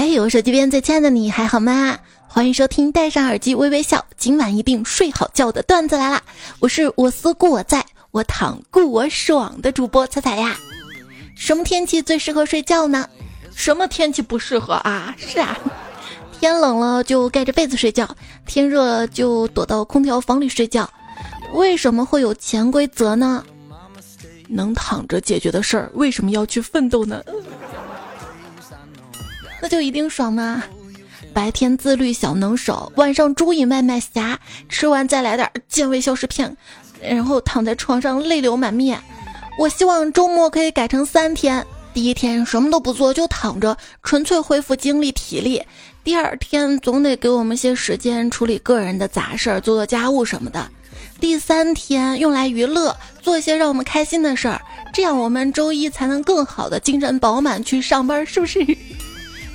哎，我手机边最亲爱的你还好吗？欢迎收听戴上耳机微微笑，今晚一定睡好觉的段子来啦！我是我思故我在，我躺故我爽的主播彩彩呀。什么天气最适合睡觉呢？什么天气不适合啊？是啊，天冷了就盖着被子睡觉，天热了就躲到空调房里睡觉。为什么会有潜规则呢？能躺着解决的事儿，为什么要去奋斗呢？那就一定爽吗？白天自律小能手，晚上猪瘾外卖侠，吃完再来点健胃消食片，然后躺在床上泪流满面。我希望周末可以改成三天，第一天什么都不做就躺着，纯粹恢复精力体力；第二天总得给我们些时间处理个人的杂事儿，做做家务什么的；第三天用来娱乐，做一些让我们开心的事儿，这样我们周一才能更好的精神饱满去上班，是不是？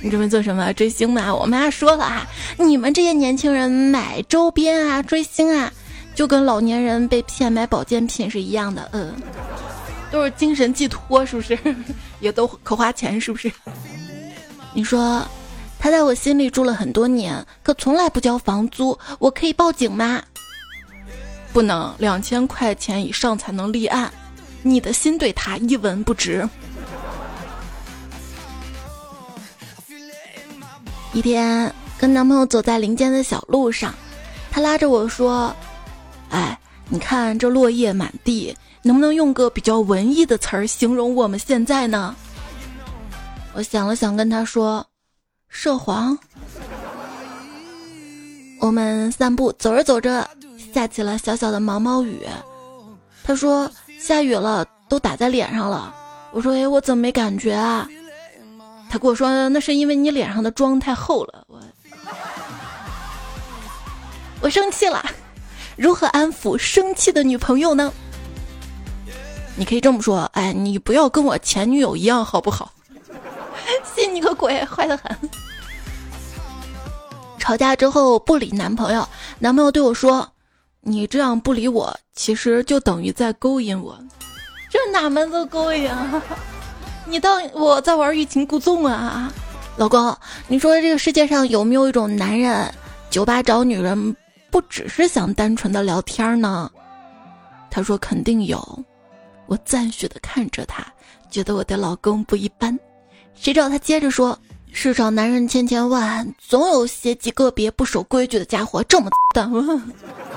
你准备做什么？追星吗？我妈说了啊，你们这些年轻人买周边啊、追星啊，就跟老年人被骗买保健品是一样的。嗯，都是精神寄托，是不是？也都可花钱，是不是？你说，他在我心里住了很多年，可从来不交房租，我可以报警吗？不能，两千块钱以上才能立案。你的心对他一文不值。一天跟男朋友走在林间的小路上，他拉着我说：“哎，你看这落叶满地，能不能用个比较文艺的词儿形容我们现在呢？”我想了想，跟他说：“涉黄。”我们散步，走着走着，下起了小小的毛毛雨。他说：“下雨了，都打在脸上了。”我说：“哎，我怎么没感觉啊？”他跟我说：“那是因为你脸上的妆太厚了。”我我生气了，如何安抚生气的女朋友呢？你可以这么说：“哎，你不要跟我前女友一样，好不好？” 信你个鬼，坏的很。吵架之后不理男朋友，男朋友对我说：“你这样不理我，其实就等于在勾引我。”这哪门子勾引啊？你当我在玩欲擒故纵啊，老公？你说这个世界上有没有一种男人，酒吧找女人不只是想单纯的聊天呢？他说肯定有。我赞许的看着他，觉得我的老公不一般。谁知道他接着说：世上男人千千万，总有些极个别不守规矩的家伙这么的。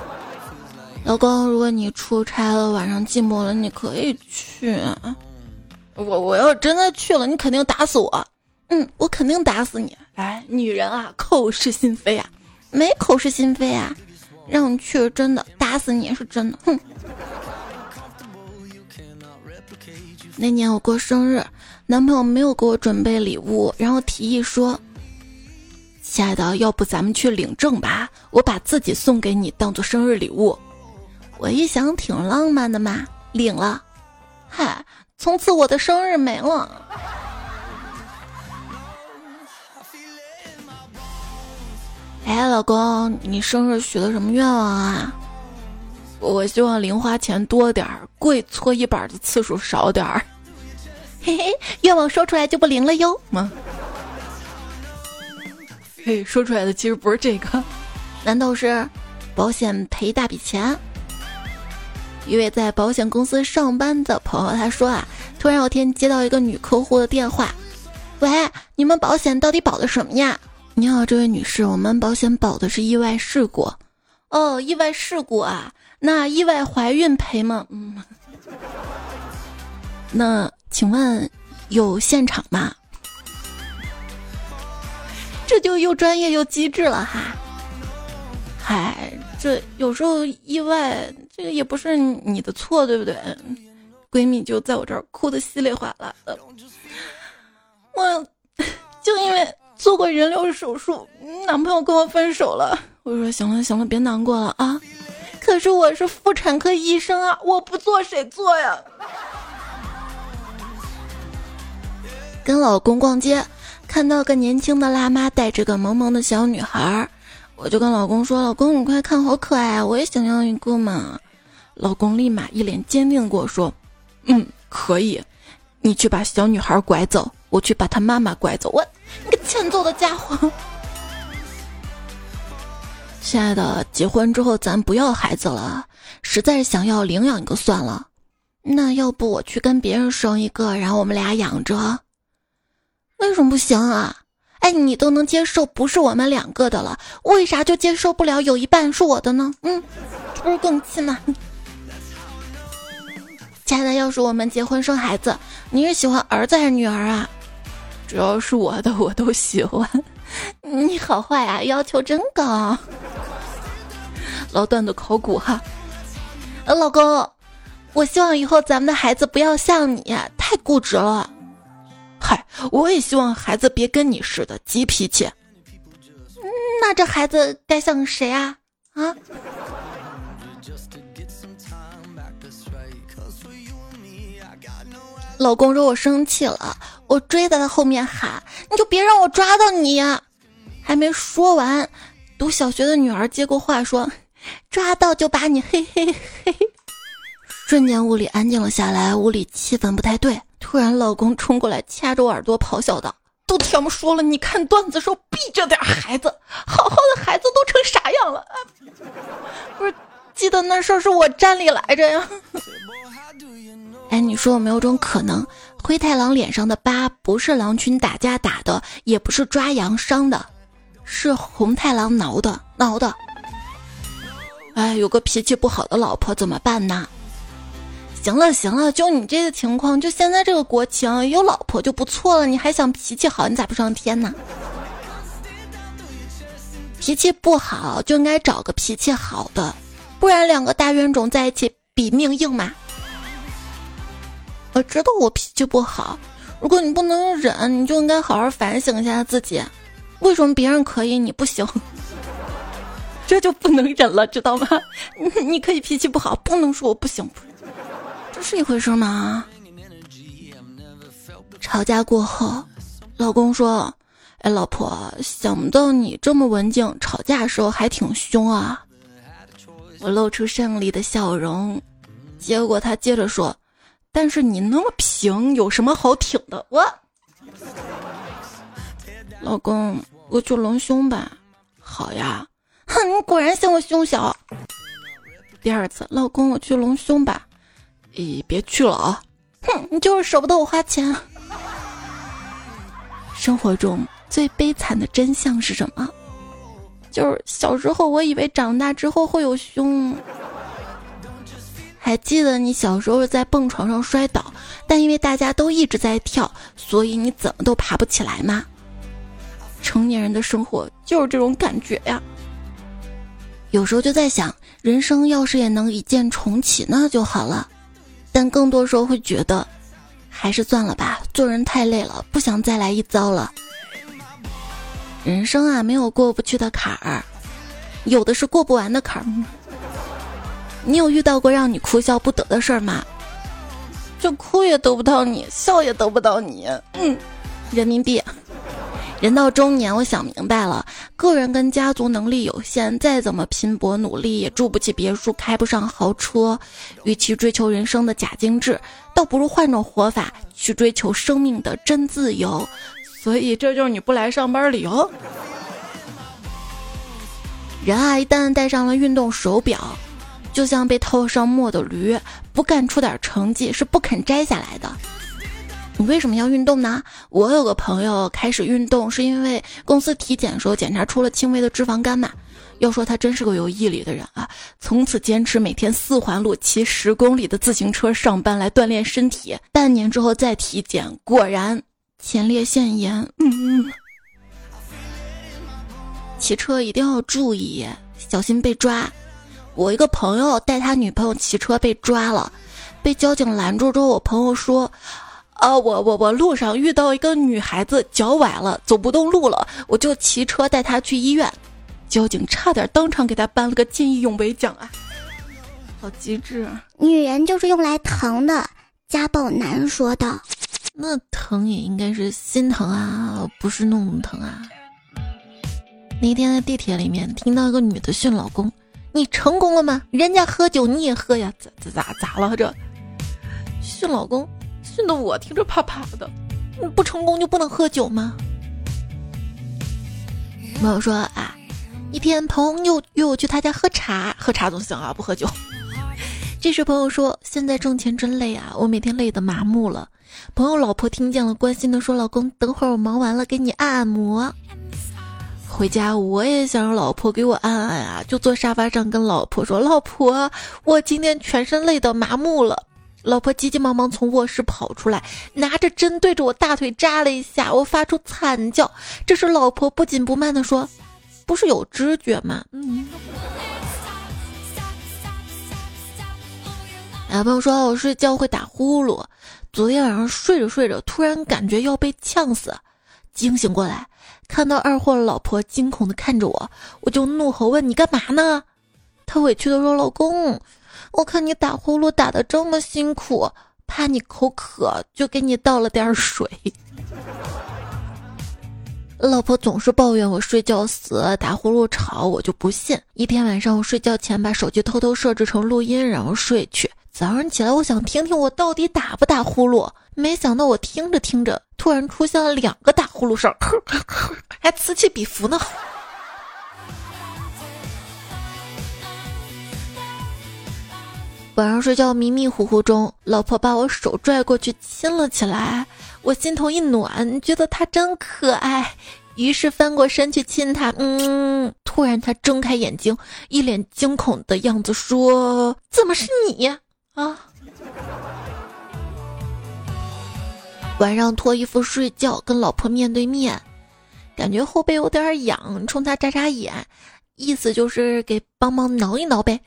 老公，如果你出差了，晚上寂寞了，你可以去。我我要真的去了，你肯定打死我。嗯，我肯定打死你。哎，女人啊，口是心非啊，没口是心非啊，让你去真的打死你也是真的。哼。那年我过生日，男朋友没有给我准备礼物，然后提议说：“亲爱的，要不咱们去领证吧？我把自己送给你，当做生日礼物。”我一想，挺浪漫的嘛，领了。嗨。从此我的生日没了。哎，老公，你生日许的什么愿望啊？我希望零花钱多点儿，跪搓衣板的次数少点儿。嘿嘿，愿望说出来就不灵了哟吗？嘿，说出来的其实不是这个，难道是保险赔一大笔钱？一位在保险公司上班的朋友，他说啊，突然有天接到一个女客户的电话，喂，你们保险到底保的什么呀？你好，这位女士，我们保险保的是意外事故。哦，意外事故啊，那意外怀孕赔吗？嗯，那请问有现场吗？这就又专业又机智了哈。嗨，这有时候意外。这个也不是你的错，对不对？闺蜜就在我这儿哭的稀里哗啦的，我就因为做过人流手术，男朋友跟我分手了。我说行了行了，别难过了啊！可是我是妇产科医生啊，我不做谁做呀？跟老公逛街，看到个年轻的辣妈带着个萌萌的小女孩，我就跟老公说：“老公，你快看，好可爱啊！我也想要一个嘛。”老公立马一脸坚定跟我说：“嗯，可以，你去把小女孩拐走，我去把她妈妈拐走。”我你个欠揍的家伙！亲爱的，结婚之后咱不要孩子了，实在是想要领养一个算了。那要不我去跟别人生一个，然后我们俩养着？为什么不行啊？哎，你都能接受不是我们两个的了，为啥就接受不了有一半是我的呢？嗯，这不是更气吗？亲爱的，要是我们结婚生孩子，你是喜欢儿子还是女儿啊？只要是我的，我都喜欢。你好坏啊，要求真高。老段的考古哈，呃，老公，我希望以后咱们的孩子不要像你，太固执了。嗨，我也希望孩子别跟你似的急脾气。那这孩子该像谁啊？啊？老公惹我生气了，我追在他后面喊：“你就别让我抓到你！”还没说完，读小学的女儿接过话说：“抓到就把你嘿嘿嘿。”瞬间屋里安静了下来，屋里气氛不太对。突然，老公冲过来掐着我耳朵咆哮道：“都听我说了，你看段子时候避着点孩子，好好的孩子都成啥样了？”不是，记得那事儿是我站里来着呀。哎，你说有没有种可能，灰太狼脸上的疤不是狼群打架打的，也不是抓羊伤的，是红太狼挠的挠的？哎，有个脾气不好的老婆怎么办呢？行了行了，就你这个情况，就现在这个国情，有老婆就不错了，你还想脾气好，你咋不上天呢？脾气不好就应该找个脾气好的，不然两个大冤种在一起比命硬嘛。我知道我脾气不好，如果你不能忍，你就应该好好反省一下自己，为什么别人可以你不行？这就不能忍了，知道吗？你可以脾气不好，不能说我不行，这是一回事吗？吵架过后，老公说：“哎，老婆，想不到你这么文静，吵架时候还挺凶啊。”我露出胜利的笑容，结果他接着说。但是你那么平，有什么好挺的？我，老公，我去隆胸吧。好呀，哼，你果然嫌我胸小。第二次，老公，我去隆胸吧。咦，别去了啊！哼，你就是舍不得我花钱。生活中最悲惨的真相是什么？就是小时候我以为长大之后会有胸。还记得你小时候在蹦床上摔倒，但因为大家都一直在跳，所以你怎么都爬不起来吗？成年人的生活就是这种感觉呀。有时候就在想，人生要是也能一键重启那就好了，但更多时候会觉得，还是算了吧，做人太累了，不想再来一遭了。人生啊，没有过不去的坎儿，有的是过不完的坎儿。你有遇到过让你哭笑不得的事儿吗？就哭也得不到你，笑也得不到你。嗯，人民币。人到中年，我想明白了，个人跟家族能力有限，再怎么拼搏努力，也住不起别墅，开不上豪车。与其追求人生的假精致，倒不如换种活法，去追求生命的真自由。所以，这就是你不来上班理由。人啊，一旦戴上了运动手表。就像被套上墨的驴，不干出点成绩是不肯摘下来的。你为什么要运动呢？我有个朋友开始运动是因为公司体检时候检查出了轻微的脂肪肝嘛。要说他真是个有毅力的人啊，从此坚持每天四环路骑十公里的自行车上班来锻炼身体。半年之后再体检，果然前列腺炎。嗯，骑车一定要注意，小心被抓。我一个朋友带他女朋友骑车被抓了，被交警拦住之后，我朋友说：“啊，我我我路上遇到一个女孩子脚崴了，走不动路了，我就骑车带她去医院。”交警差点当场给他颁了个见义勇为奖啊！好机智。啊女人就是用来疼的，家暴男说道。那疼也应该是心疼啊，不是那种疼啊。那天在地铁里面听到一个女的训老公。你成功了吗？人家喝酒你也喝呀？咋咋咋咋了？这训老公训的我听着怕怕的。你不成功就不能喝酒吗？朋友说啊，一天朋友约我去他家喝茶，喝茶总行啊，不喝酒。这时朋友说，现在挣钱真累啊，我每天累得麻木了。朋友老婆听见了，关心的说：“老公，等会儿我忙完了给你按按摩。”回家我也想让老婆给我按按啊，就坐沙发上跟老婆说：“老婆，我今天全身累得麻木了。”老婆急急忙忙从卧室跑出来，拿着针对着我大腿扎了一下，我发出惨叫。这时老婆不紧不慢地说：“不是有知觉吗？”嗯。啊，朋友说我睡觉会打呼噜，昨天晚上睡着睡着，突然感觉要被呛死，惊醒过来，看到二货老婆惊恐的看着我，我就怒吼问：“你干嘛呢？”他委屈的说：“老公，我看你打呼噜打的这么辛苦，怕你口渴，就给你倒了点水。” 老婆总是抱怨我睡觉死，打呼噜吵，我就不信。一天晚上，我睡觉前把手机偷偷设置成录音，然后睡去。早上起来，我想听听我到底打不打呼噜，没想到我听着听着，突然出现了两个打呼噜声，还此起彼伏呢。晚上睡觉迷迷糊糊中，老婆把我手拽过去亲了起来，我心头一暖，觉得她真可爱，于是翻过身去亲她。嗯，突然她睁开眼睛，一脸惊恐的样子，说：“怎么是你？”啊！晚上脱衣服睡觉，跟老婆面对面，感觉后背有点痒，冲他眨眨眼，意思就是给帮忙挠一挠呗。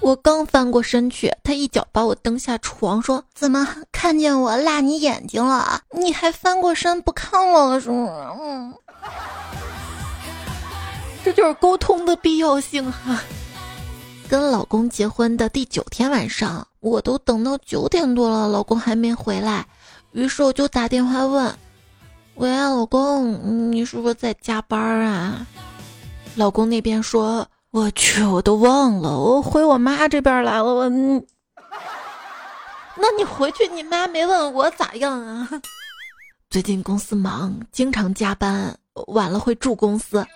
我刚翻过身去，他一脚把我蹬下床，说：“怎么看见我辣你眼睛了？你还翻过身不看我了是吗？”嗯，这就是沟通的必要性哈。跟老公结婚的第九天晚上。我都等到九点多了，老公还没回来，于是我就打电话问：“喂，老公，你是不是在加班啊？”老公那边说：“我去，我都忘了，我回我妈这边来了。”我，那你回去，你妈没问我咋样啊？最近公司忙，经常加班，晚了会住公司。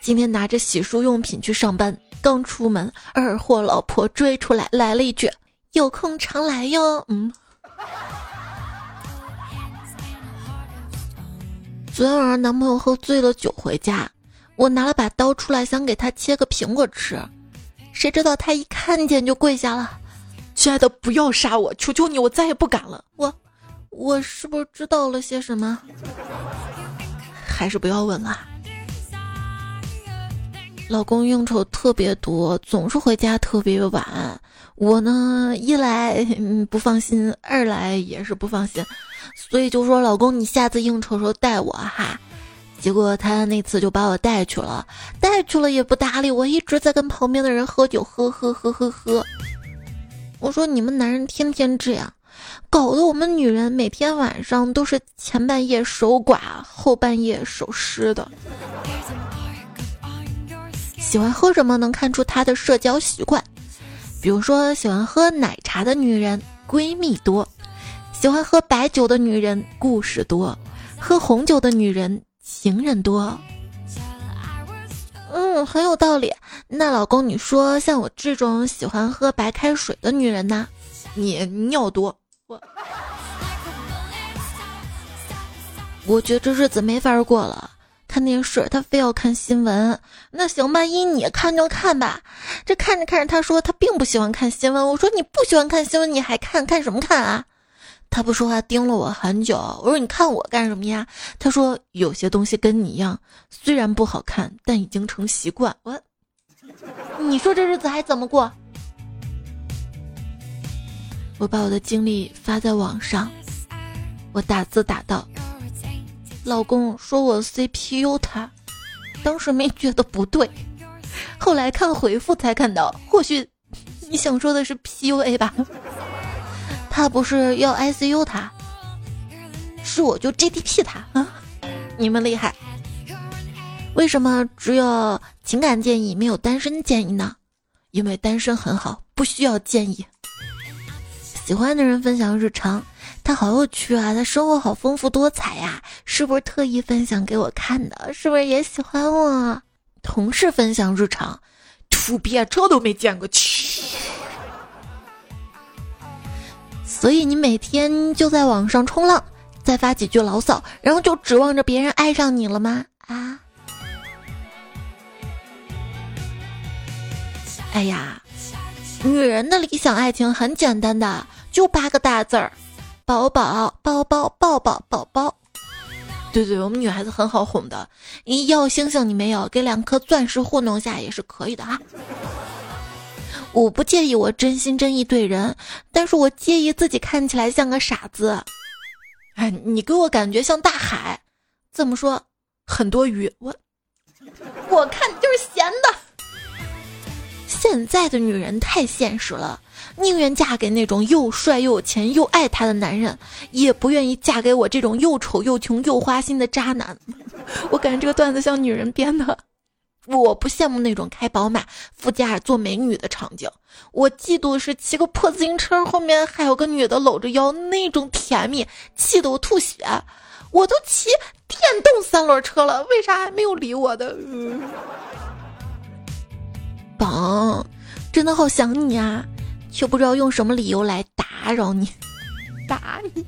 今天拿着洗漱用品去上班，刚出门，二货老婆追出来，来了一句。有空常来哟。嗯，昨天晚上男朋友喝醉了酒回家，我拿了把刀出来想给他切个苹果吃，谁知道他一看见就跪下了：“亲爱的，不要杀我，求求你，我再也不敢了。”我，我是不是知道了些什么？还是不要问了。老公应酬特别多，总是回家特别晚。我呢，一来不放心，二来也是不放心，所以就说老公，你下次应酬时候带我哈。结果他那次就把我带去了，带去了也不搭理我，一直在跟旁边的人喝酒，喝喝喝喝喝。我说你们男人天天这样，搞得我们女人每天晚上都是前半夜守寡，后半夜守尸的。喜欢喝什么能看出他的社交习惯。比如说，喜欢喝奶茶的女人闺蜜多；喜欢喝白酒的女人故事多；喝红酒的女人情人多。嗯，很有道理。那老公，你说像我这种喜欢喝白开水的女人呢？你尿多。我，我觉得这日子没法过了。看电视，他非要看新闻。那行吧，依你看就看吧。这看着看着，他说他并不喜欢看新闻。我说你不喜欢看新闻，你还看看什么看啊？他不说话，盯了我很久。我说你看我干什么呀？他说有些东西跟你一样，虽然不好看，但已经成习惯。我，你说这日子还怎么过？我把我的经历发在网上，我打字打道。老公说我 CPU 他，当时没觉得不对，后来看回复才看到，或许你想说的是 PUA 吧？他不是要 ICU 他，是我就 GDP 他啊！你们厉害，为什么只有情感建议没有单身建议呢？因为单身很好，不需要建议。喜欢的人分享日常。他好有趣啊，他生活好丰富多彩呀，是不是特意分享给我看的？是不是也喜欢我？同事分享日常，土鳖这都没见过，去。所以你每天就在网上冲浪，再发几句牢骚，然后就指望着别人爱上你了吗？啊？哎呀，女人的理想爱情很简单的，就八个大字儿：宝宝、包包、抱抱、宝宝。对对，我们女孩子很好哄的，你要星星你没有，给两颗钻石糊弄下也是可以的啊。我不介意我真心真意对人，但是我介意自己看起来像个傻子。哎，你给我感觉像大海，这么说很多鱼，我我看你就是闲的。现在的女人太现实了，宁愿嫁给那种又帅又有钱又爱她的男人，也不愿意嫁给我这种又丑又穷又花心的渣男。我感觉这个段子像女人编的。我不羡慕那种开宝马副驾坐美女的场景，我嫉妒的是骑个破自行车后面还有个女的搂着腰那种甜蜜，气得我吐血。我都骑电动三轮车了，为啥还没有理我的？宝，真的好想你啊，却不知道用什么理由来打扰你。打你，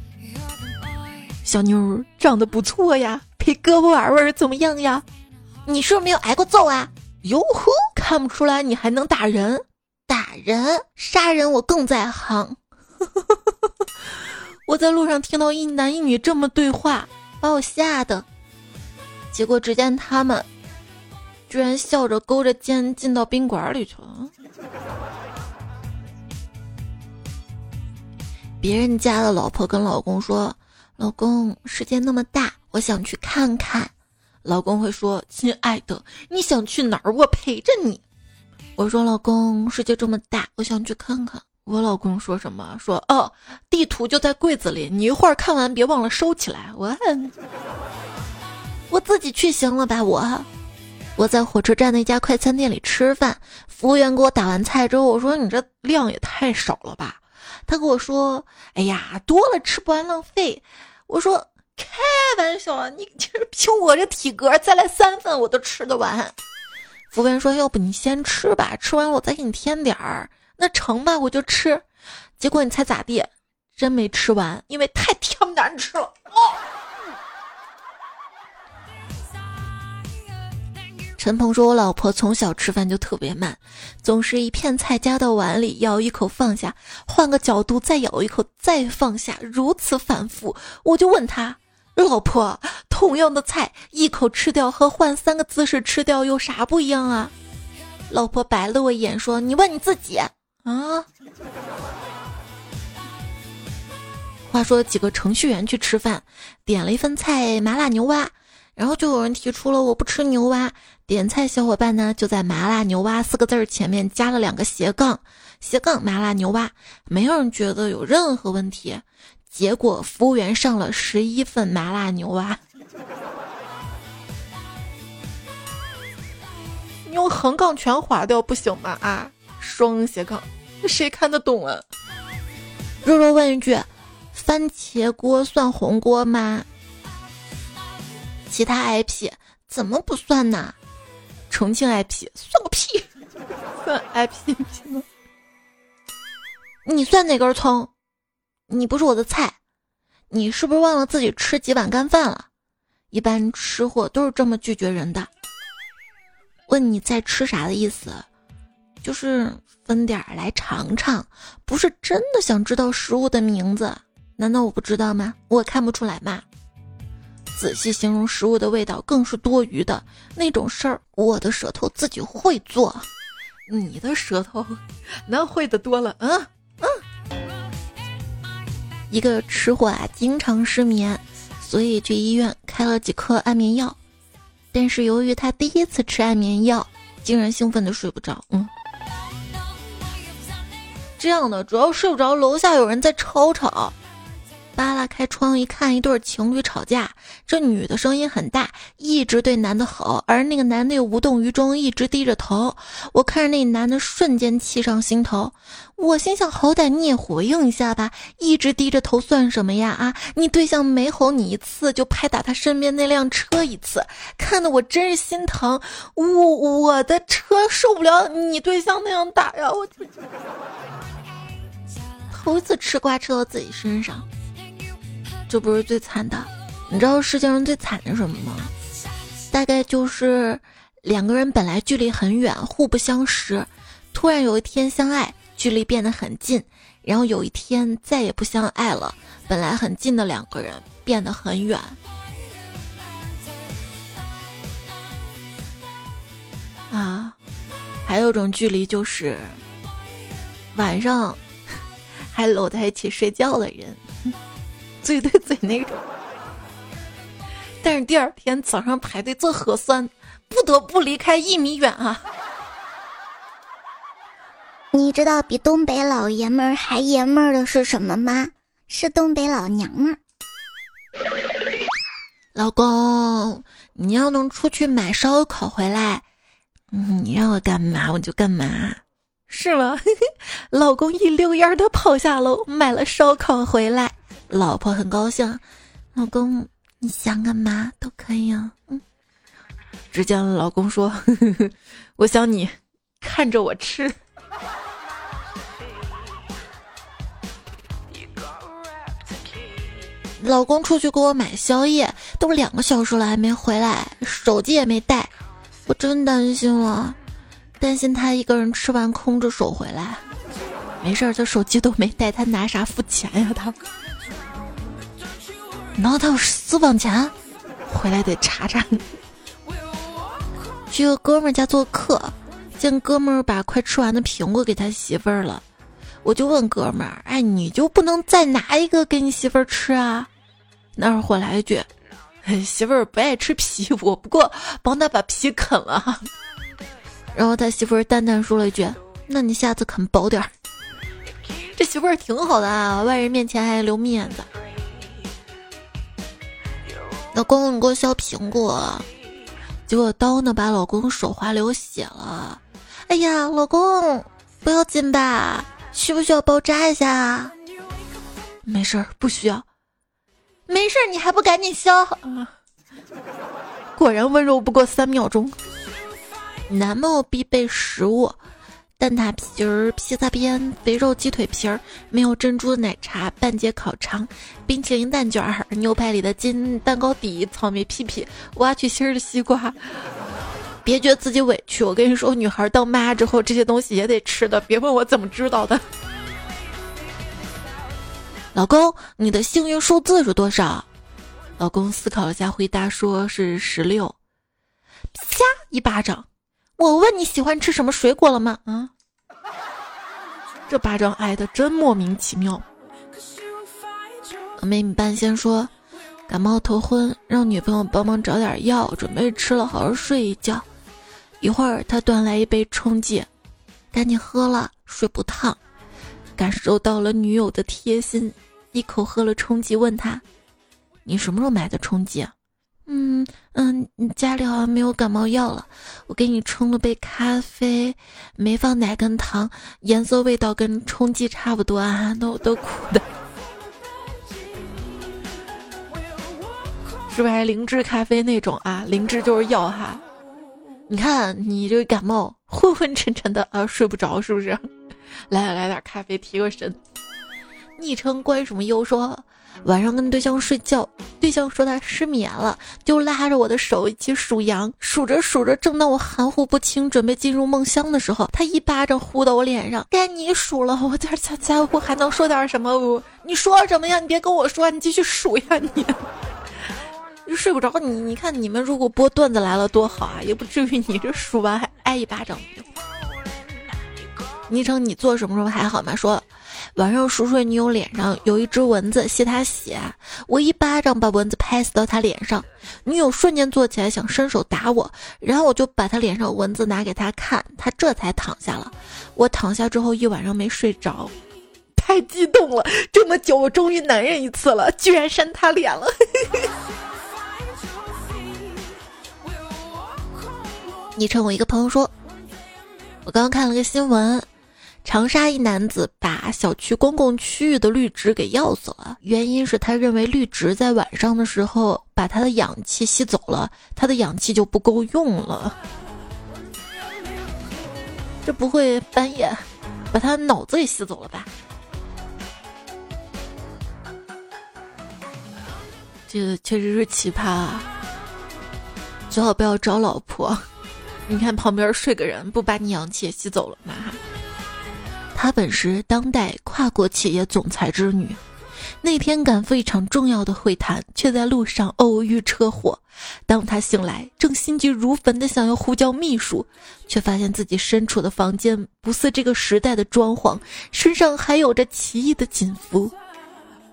小妞长得不错呀，陪胳膊玩玩怎么样呀？你是不是没有挨过揍啊？哟呵，看不出来你还能打人，打人杀人我更在行。我在路上听到一男一女这么对话，把我吓得。结果只见他们居然笑着勾着肩进到宾馆里去了。别人家的老婆跟老公说：“老公，世界那么大，我想去看看。”老公会说：“亲爱的，你想去哪儿？我陪着你。”我说：“老公，世界这么大，我想去看看。”我老公说什么？说：“哦，地图就在柜子里，你一会儿看完别忘了收起来。”我我自己去行了吧？我我在火车站那家快餐店里吃饭，服务员给我打完菜之后，我说：“你这量也太少了吧？”他跟我说：“哎呀，多了吃不完浪费。”我说。开玩笑，你就是凭我这体格，再来三份我都吃得完。服务员说：“要不你先吃吧，吃完我再给你添点儿。”那成吧，我就吃。结果你猜咋地？真没吃完，因为太他难吃了。陈鹏说：“我老婆从小吃饭就特别慢，总是一片菜夹到碗里，咬一口放下，换个角度再咬一口，再放下，如此反复。”我就问他。老婆，同样的菜，一口吃掉和换三个姿势吃掉有啥不一样啊？老婆白了我一眼，说：“你问你自己啊。”话说几个程序员去吃饭，点了一份菜麻辣牛蛙，然后就有人提出了我不吃牛蛙，点菜小伙伴呢就在麻辣牛蛙四个字儿前面加了两个斜杠，斜杠麻辣牛蛙，没有人觉得有任何问题。结果服务员上了十一份麻辣牛蛙，你 用横杠全划掉不行吗？啊，双斜杠，谁看得懂啊？肉肉问一句：番茄锅算红锅吗？其他 IP 怎么不算呢？重庆 IP 算个屁，算 IP 吗？你算哪根葱？你不是我的菜，你是不是忘了自己吃几碗干饭了？一般吃货都是这么拒绝人的。问你在吃啥的意思，就是分点儿来尝尝，不是真的想知道食物的名字。难道我不知道吗？我看不出来吗？仔细形容食物的味道更是多余的那种事儿，我的舌头自己会做，你的舌头 那会的多了，嗯嗯。一个吃货啊，经常失眠，所以去医院开了几颗安眠药。但是由于他第一次吃安眠药，竟然兴奋的睡不着。嗯，这样的主要睡不着，楼下有人在吵吵，扒拉开窗一看，一对情侣吵架。这女的声音很大，一直对男的吼，而那个男的又无动于衷，一直低着头。我看着那男的，瞬间气上心头。我心想，好歹你也回应一下吧，一直低着头算什么呀？啊，你对象每吼你一次，就拍打他身边那辆车一次，看得我真是心疼。我我的车受不了你对象那样打呀！我头一次吃瓜吃到自己身上，这不是最惨的。你知道世界上最惨的什么吗？大概就是两个人本来距离很远，互不相识，突然有一天相爱。距离变得很近，然后有一天再也不相爱了。本来很近的两个人变得很远。啊，还有一种距离就是晚上 还搂在一起睡觉的人，嘴对嘴那种。但是第二天早上排队做核酸，不得不离开一米远啊。你知道比东北老爷们儿还爷们儿的是什么吗？是东北老娘们儿。老公，你要能出去买烧烤回来，你让我干嘛我就干嘛，是吗？老公一溜烟的跑下楼买了烧烤回来，老婆很高兴。老公，你想干嘛都可以啊。嗯。只见老公说：“ 我想你，看着我吃。”老公出去给我买宵夜，都两个小时了还没回来，手机也没带，我真担心了，担心他一个人吃完空着手回来。没事儿，他手机都没带，他拿啥付钱呀？他，难道他有私房钱？回来得查查。去个哥们家做客，见哥们儿把快吃完的苹果给他媳妇儿了。我就问哥们儿：“哎，你就不能再拿一个给你媳妇儿吃啊？”那会儿回来一句：“媳妇儿不爱吃皮，我不过帮他把皮啃了。”然后他媳妇儿淡淡说了一句：“那你下次啃薄点儿。”这媳妇儿挺好的啊，外人面前还留面子。老公，你给我削苹果，结果刀呢把老公手划流血了。哎呀，老公，不要紧吧？需不需要包扎一下啊？没事儿，不需要。没事儿，你还不赶紧削？果然温柔不过三秒钟。男朋友必备食物：蛋挞皮儿、披萨边、肥肉鸡腿皮儿、没有珍珠奶茶、半截烤肠、冰淇淋蛋卷儿、牛排里的金蛋糕底、草莓屁屁、挖去芯儿的西瓜。别觉得自己委屈，我跟你说，女孩当妈之后，这些东西也得吃的。别问我怎么知道的。老公，你的幸运数字是多少？老公思考了下，回答说是十六。啪一巴掌！我问你喜欢吃什么水果了吗？啊，这巴掌挨的真莫名其妙。美女半仙说。感冒头昏，让女朋友帮忙找点药，准备吃了好好睡一觉。一会儿，他端来一杯冲剂，赶紧喝了，睡不烫。感受到了女友的贴心，一口喝了冲剂，问他：“你什么时候买的冲剂啊？”“嗯嗯，你家里好像没有感冒药了，我给你冲了杯咖啡，没放奶跟糖，颜色味道跟冲剂差不多啊，都都苦的。”是不是还灵芝咖啡那种啊？灵芝就是药哈。你看你这个感冒昏昏沉沉的啊，睡不着是不是？来来点咖啡提个神。昵称关什么优说晚上跟对象睡觉，对象说他失眠了，就拉着我的手一起数羊，数着数着，正当我含糊不清准备进入梦乡的时候，他一巴掌呼到我脸上。该你数了，我在家家我还能说点什么？不你说什么呀？你别跟我说，你继续数呀你。睡不着，你你看你们如果播段子来了多好啊，也不至于你这数完还挨一巴掌。昵称你做什么什么还好吗？说晚上熟睡女友脸上有一只蚊子吸她血，我一巴掌把蚊子拍死到她脸上，女友瞬间坐起来想伸手打我，然后我就把她脸上蚊子拿给她看，她这才躺下了。我躺下之后一晚上没睡着，太激动了，这么久我终于男人一次了，居然扇他脸了。昵称我一个朋友说，我刚刚看了个新闻，长沙一男子把小区公共区域的绿植给药死了，原因是他认为绿植在晚上的时候把他的氧气吸走了，他的氧气就不够用了。这不会半夜把他脑子也吸走了吧？这确实是奇葩啊！最好不要找老婆。你看旁边睡个人，不把你氧气也吸走了吗？她本是当代跨国企业总裁之女，那天赶赴一场重要的会谈，却在路上偶遇车祸。当她醒来，正心急如焚的想要呼叫秘书，却发现自己身处的房间不似这个时代的装潢，身上还有着奇异的锦服。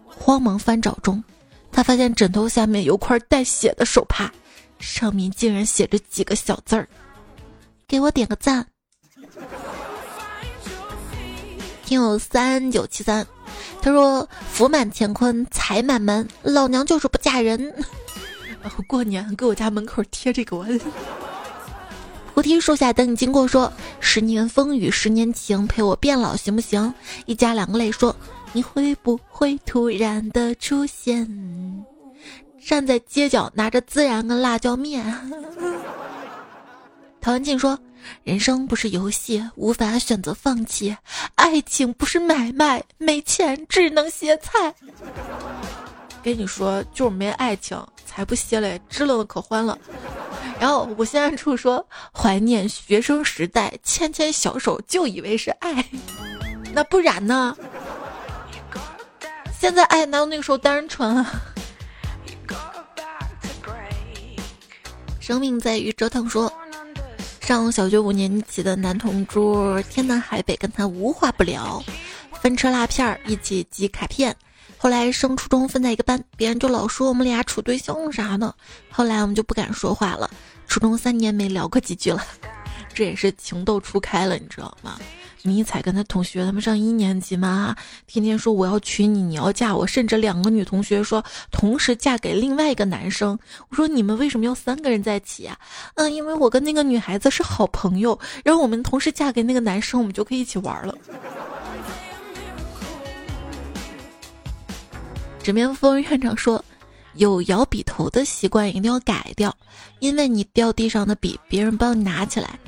慌忙翻找中。她发现枕头下面有块带血的手帕，上面竟然写着几个小字儿：“给我点个赞。”听友三九七三，他说：“福满乾坤，财满门，老娘就是不嫁人。”过年给我家门口贴这个，我。菩提树下等你经过，说：“十年风雨十年情，陪我变老行不行？”一家两个泪说。你会不会突然的出现？站在街角拿着孜然跟辣椒面。陶文静说：“人生不是游戏，无法选择放弃；爱情不是买卖，没钱只能歇菜。”跟你说，就是没爱情才不歇嘞，支棱的可欢了。然后我现在处说怀念学生时代，牵牵小手就以为是爱，那不然呢？现在爱哪有那个时候单纯啊？生命在于折腾。说，上小学五年级的男同桌，天南海北跟他无话不聊，分吃辣片儿，一起集卡片。后来升初中分在一个班，别人就老说我们俩处对象啥的。后来我们就不敢说话了，初中三年没聊过几句了，这也是情窦初开了，你知道吗？迷彩跟他同学，他们上一年级嘛，天天说我要娶你，你要嫁我，甚至两个女同学说同时嫁给另外一个男生。我说你们为什么要三个人在一起呀？嗯，因为我跟那个女孩子是好朋友，然后我们同时嫁给那个男生，我们就可以一起玩了。纸面风院长说，有摇笔头的习惯一定要改掉，因为你掉地上的笔，别人帮你拿起来。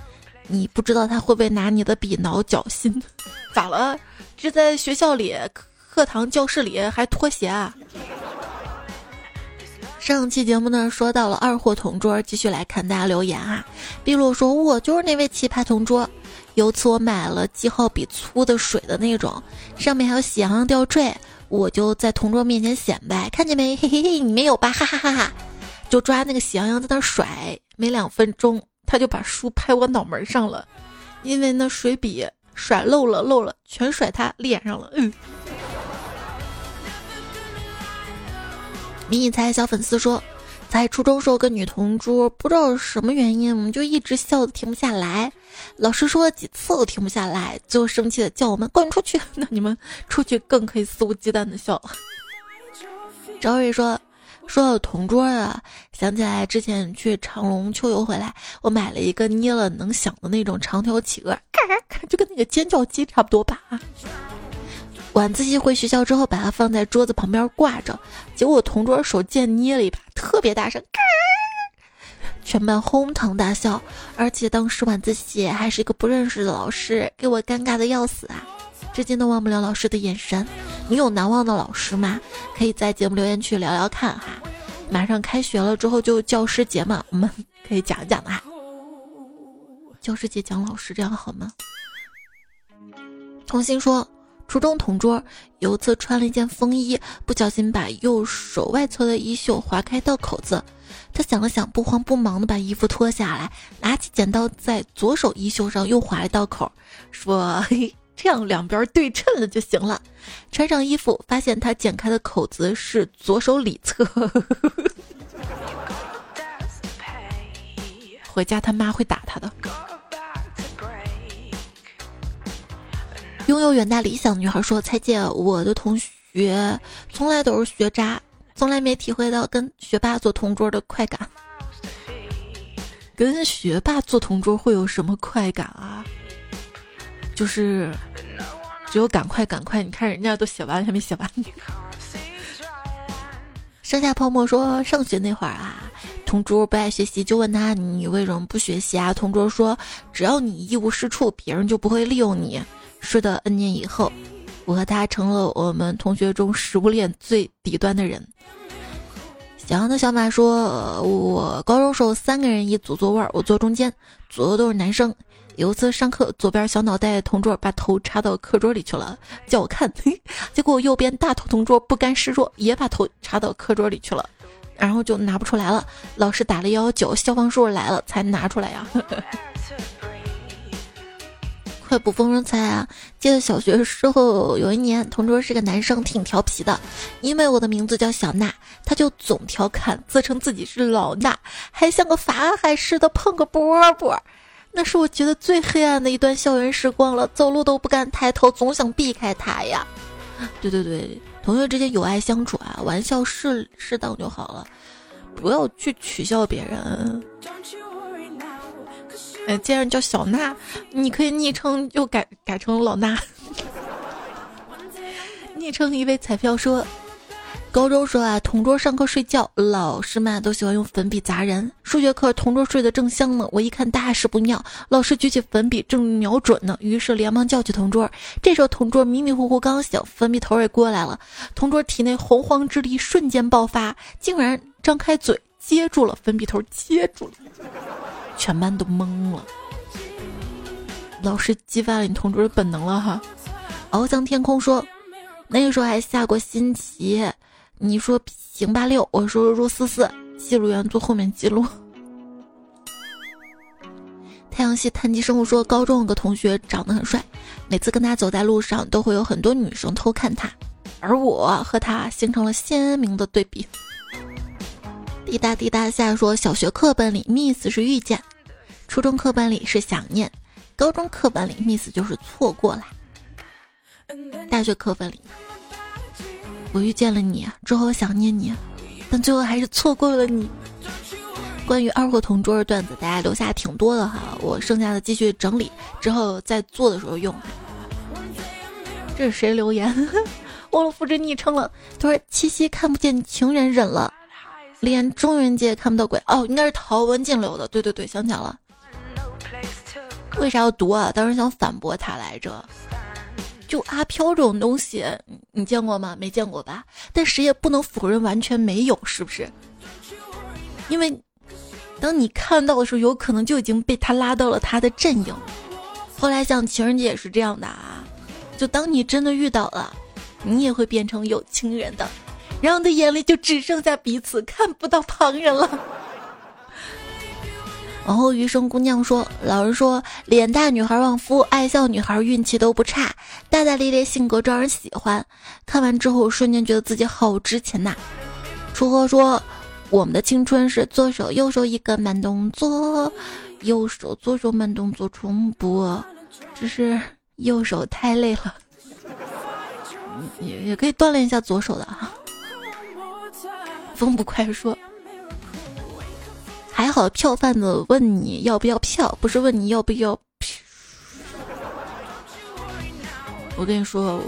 你不知道他会不会拿你的笔挠脚心？咋了？这在学校里课堂教室里还脱鞋啊？上期节目呢说到了二货同桌，继续来看大家留言啊。碧露说：“我就是那位奇葩同桌。有次我买了记号笔粗的水的那种，上面还有喜羊羊吊坠，我就在同桌面前显摆，看见没？嘿嘿嘿，你没有吧？哈哈哈哈！就抓那个喜羊羊在那甩，没两分钟。”他就把书拍我脑门上了，因为那水笔甩漏了，漏了，全甩他脸上了。嗯。迷你猜小粉丝说，在初中时候跟女同桌不知道什么原因，我们就一直笑的停不下来，老师说了几次都停不下来，最后生气的叫我们滚出去。那你们出去更可以肆无忌惮的笑。赵瑞说。说到同桌啊，想起来之前去长隆秋游回来，我买了一个捏了能响的那种长条企鹅，就跟那个尖叫鸡差不多吧。晚自习回学校之后，把它放在桌子旁边挂着，结果同桌手贱捏了一把，特别大声，全班哄堂大笑，而且当时晚自习还是一个不认识的老师，给我尴尬的要死啊。至今都忘不了老师的眼神。你有难忘的老师吗？可以在节目留言区聊聊看哈。马上开学了之后就教师节嘛，我们可以讲一讲的哈。教师节讲老师这样好吗？童心说，初中同桌有一次穿了一件风衣，不小心把右手外侧的衣袖划开道口子。他想了想，不慌不忙的把衣服脱下来，拿起剪刀在左手衣袖上又划了道口，说。嘿。这样两边对称了就行了。穿上衣服，发现他剪开的口子是左手里侧。回家他妈会打他的。拥有远大理想的女孩说：“蔡姐，我的同学从来都是学渣，从来没体会到跟学霸做同桌的快感。跟学霸做同桌会有什么快感啊？就是只有赶快赶快！你看人家都写完还没写完。”剩下泡沫说：“上学那会儿啊。”同桌不爱学习，就问他你为什么不学习啊？同桌说，只要你一无是处，别人就不会利用你。是的，N 年以后，我和他成了我们同学中食物链最底端的人。小杨的小马说，我高中时候三个人一组座位，我坐中间，左右都是男生。有一次上课，左边小脑袋同桌把头插到课桌里去了，叫我看，结果右边大头同桌不甘示弱，也把头插到课桌里去了。然后就拿不出来了，老师打了幺幺九，消防叔叔来了才拿出来呀。快捕风筝猜啊！记得小学时候有一年，同桌是个男生，挺调皮的，因为我的名字叫小娜，他就总调侃，自称自己是老衲，还像个法海似的碰个波波。那是我觉得最黑暗的一段校园时光了，走路都不敢抬头，总想避开他呀。对对对。同学之间有爱相处啊，玩笑适适当就好了，不要去取笑别人。哎，既然叫小娜，你可以昵称就改改成老娜。昵称一位彩票说。高中时候啊，同桌上课睡觉，老师们都喜欢用粉笔砸人。数学课同桌睡得正香呢，我一看大事不妙，老师举起粉笔正瞄准呢，于是连忙叫起同桌。这时候同桌迷迷糊糊刚醒，粉笔头也过来了，同桌体内洪荒之力瞬间爆发，竟然张开嘴接住了粉笔头，接住了，全班都懵了。老师激发了你同桌的本能了哈。翱翔天空说，那个时候还下过新棋。你说行八六，我说入四四，记录员坐后面记录。太阳系碳基生物说，高中有个同学长得很帅，每次跟他走在路上，都会有很多女生偷看他，而我和他形成了鲜明的对比。滴答滴答下说，小学课本里 miss 是遇见，初中课本里是想念，高中课本里 miss 就是错过了，大学课本里。我遇见了你之后想念你，但最后还是错过了你。关于二货同桌的段子，大家留下挺多的哈，我剩下的继续整理，之后在做的时候用。这是谁留言？忘了复制昵称了。他说：“七夕看不见情人忍了，连中元节看不到鬼。”哦，应该是陶文静留的。对对对，想起来了。为啥要读啊？当时想反驳他来着。就阿飘这种东西，你见过吗？没见过吧？但谁也不能否认完全没有，是不是？因为当你看到的时候，有可能就已经被他拉到了他的阵营。后来像情人节也是这样的啊，就当你真的遇到了，你也会变成有情人的，然后你的眼里就只剩下彼此，看不到旁人了。往后余生姑娘说：“老人说，脸大女孩旺夫，爱笑女孩运气都不差，大大咧咧性格招人喜欢。看完之后，瞬间觉得自己好值钱呐。”楚河说：“我们的青春是左手右手一个慢动作，右手左手慢动作重播，只是右手太累了，也也可以锻炼一下左手的哈。”风不快说。还好票贩子问你要不要票，不是问你要不要。我跟你说，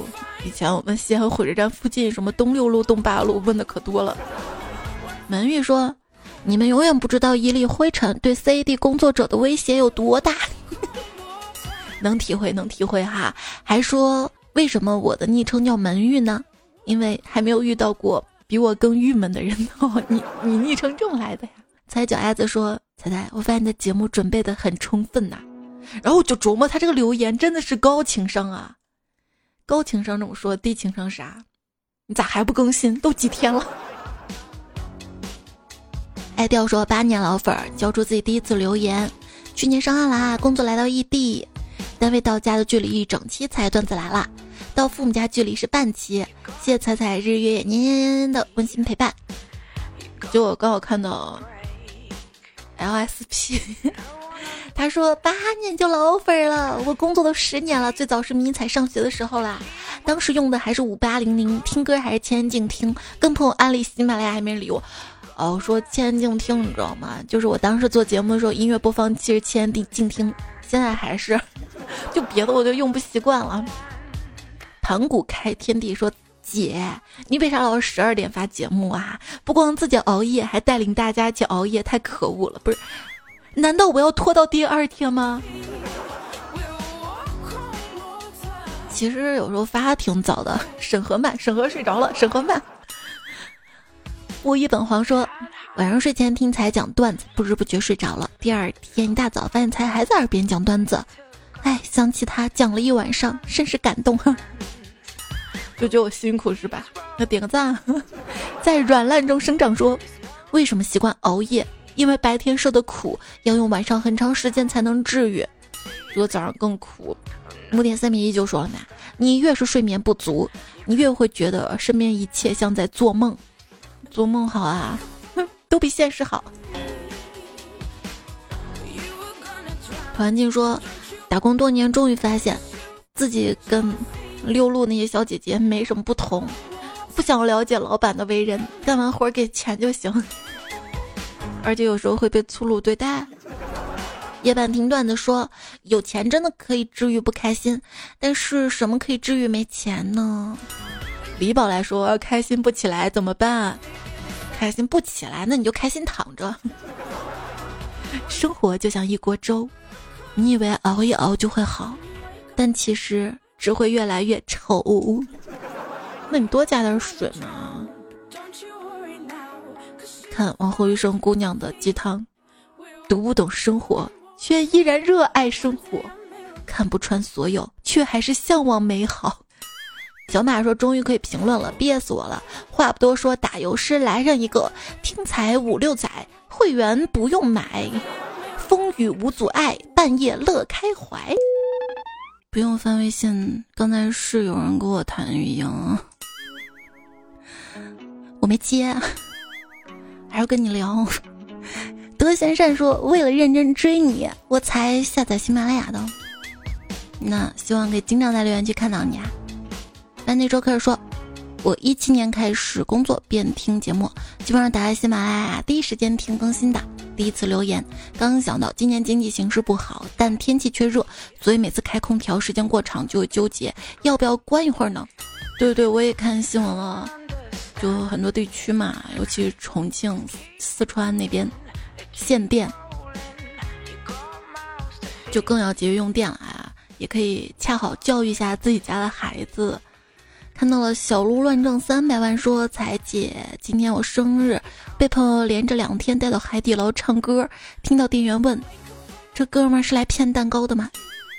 以前我们西安火车站附近什么东六路、东八路问的可多了。门玉说：“你们永远不知道一粒灰尘对 CAD 工作者的威胁有多大。”能体会，能体会哈。还说为什么我的昵称叫门玉呢？因为还没有遇到过比我更郁闷的人哦。你你昵称这么来的呀？踩脚丫子说：“彩彩，我发现你的节目准备的很充分呐。”然后我就琢磨，他这个留言真的是高情商啊！高情商这么说，低情商啥？你咋还不更新？都几天了？爱调说：“八年老粉儿，交出自己第一次留言。去年上岸啦，工作来到异地，单位到家的距离一整期，才段子来了。到父母家距离是半期，谢谢彩彩日月年年的温馨陪伴。”就我刚好看到。LSP，他说八年就老粉了，我工作都十年了，最早是迷彩上学的时候啦，当时用的还是五八零零，听歌还是千静听，跟朋友安利喜马拉雅还没理我。哦，说千静听，你知道吗？就是我当时做节目的时候，音乐播放器是千静听，现在还是，就别的我就用不习惯了。盘古开天地说。姐，你为啥老是十二点发节目啊？不光自己熬夜，还带领大家一起熬夜，太可恶了！不是，难道我要拖到第二天吗？其实有时候发挺早的，审核慢，审核睡着了，审核慢。我一本黄说，晚上睡前听才讲段子，不知不觉睡着了。第二天一大早发现才还在耳边讲段子，哎，想起他讲了一晚上，甚是感动。就觉得我辛苦是吧？那点个赞。在软烂中生长说，为什么习惯熬夜？因为白天受的苦要用晚上很长时间才能治愈，如果早上更苦。木点三米一就说了嘛，你越是睡眠不足，你越会觉得身边一切像在做梦。做梦好啊，都比现实好。团静说，打工多年，终于发现自己跟。溜路那些小姐姐没什么不同，不想了解老板的为人，干完活给钱就行。而且有时候会被粗鲁对待。夜半听段子说，有钱真的可以治愈不开心，但是什么可以治愈没钱呢？李宝来说，开心不起来怎么办？开心不起来，那你就开心躺着。生活就像一锅粥，你以为熬一熬就会好，但其实。只会越来越丑，那你多加点水嘛。看往后余生姑娘的鸡汤，读不懂生活，却依然热爱生活，看不穿所有，却还是向往美好。小马说：“终于可以评论了，憋死我了。”话不多说，打油诗来上一个，听才五六载，会员不用买，风雨无阻碍，半夜乐开怀。不用翻微信，刚才是有人给我谈语音，我没接，还要跟你聊。德贤善说：“为了认真追你，我才下载喜马拉雅的。”那希望可以经常在留言区看到你啊。那那周开始说：“我一七年开始工作便听节目，基本上打开喜马拉雅第一时间听更新的。”第一次留言，刚想到今年经济形势不好，但天气却热，所以每次开空调时间过长就会纠结要不要关一会儿呢？对对，我也看新闻了，就很多地区嘛，尤其重庆、四川那边限电，就更要节约用电了啊！也可以恰好教育一下自己家的孩子。看到了小鹿乱撞三百万，说彩姐今天我生日，被朋友连着两天带到海底捞唱歌，听到店员问：“这哥们是来骗蛋糕的吗？”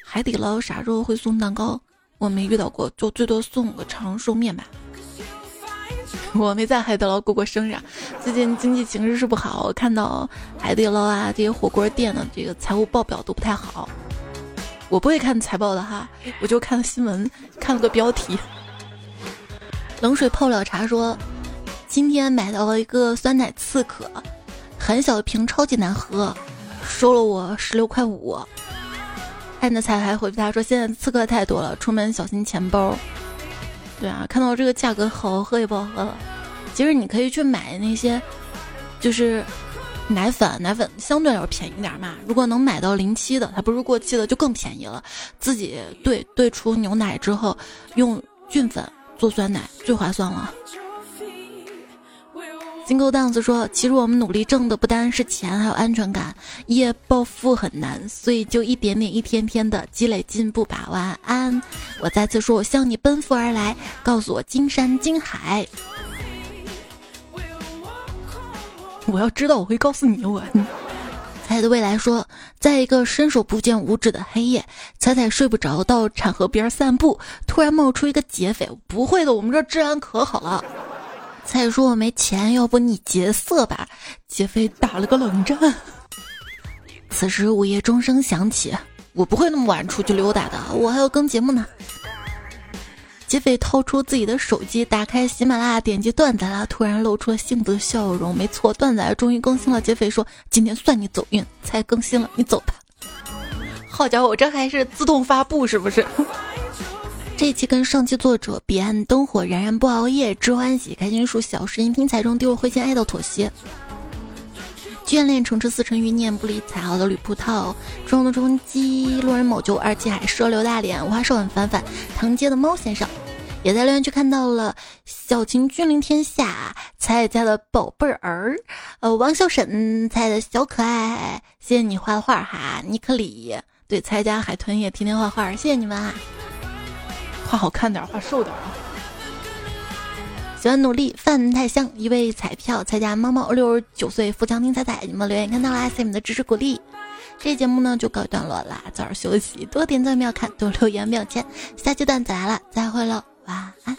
海底捞啥时候会送蛋糕？我没遇到过，就最多送个长寿面吧。我没在海底捞过过生日，最近经济形势是不好，我看到海底捞啊这些火锅店的这个财务报表都不太好。我不会看财报的哈，我就看新闻，看了个标题。冷水泡了茶说：“今天买到了一个酸奶刺客，很小的瓶，超级难喝，收了我十六块五。”爱的彩还回复他说：“现在刺客太多了，出门小心钱包。”对啊，看到这个价格，好喝也不好喝了。其实你可以去买那些，就是奶粉，奶粉相对要便宜点嘛。如果能买到临期的，它不是过期的，就更便宜了。自己兑兑出牛奶之后，用菌粉。做酸奶最划算了。金钩档子说：“其实我们努力挣的不单是钱，还有安全感。一夜暴富很难，所以就一点点、一天天的积累进步吧。”晚安。我再次说，我向你奔赴而来，告诉我金山金海。我要知道，我会告诉你。我。彩的未来说，在一个伸手不见五指的黑夜，彩彩睡不着，到产河边散步，突然冒出一个劫匪。不会的，我们这治安可好了。彩说：“我没钱，要不你劫色吧？”劫匪打了个冷战。此时午夜钟声响起，我不会那么晚出去溜达的，我还要更节目呢。劫匪掏出自己的手机，打开喜马拉雅，点击段子啦，突然露出了幸福的笑容。没错，段子终于更新了。劫匪说：“今天算你走运，才更新了，你走吧。”好家伙，我这还是自动发布是不是？这一期跟上期作者彼岸灯火燃燃不熬夜知欢喜开心树小声音听彩中丢了灰心爱到妥协。眷恋城池似尘余念，不理彩毫的吕葡萄，中的中基路人某就二七海蛇刘大脸，五花瘦很反反，唐街的猫先生，也在留言区看到了小晴君临天下，彩家的宝贝儿，呃，王小沈彩的小可爱，谢谢你画的画哈，尼克里对彩家海豚也天天画画，谢谢你们啊。画好看点，画瘦点啊！喜欢努力，饭太香。一位彩票，彩家猫猫六十九岁，富强听彩彩，你们留言看到啦，谢谢你们的支持鼓励。这节目呢就告一段落啦，早点休息，多点赞不要看，多留言不要钱。下期段子来了，再会喽，晚安。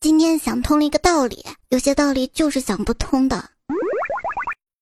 今天想通了一个道理，有些道理就是想不通的。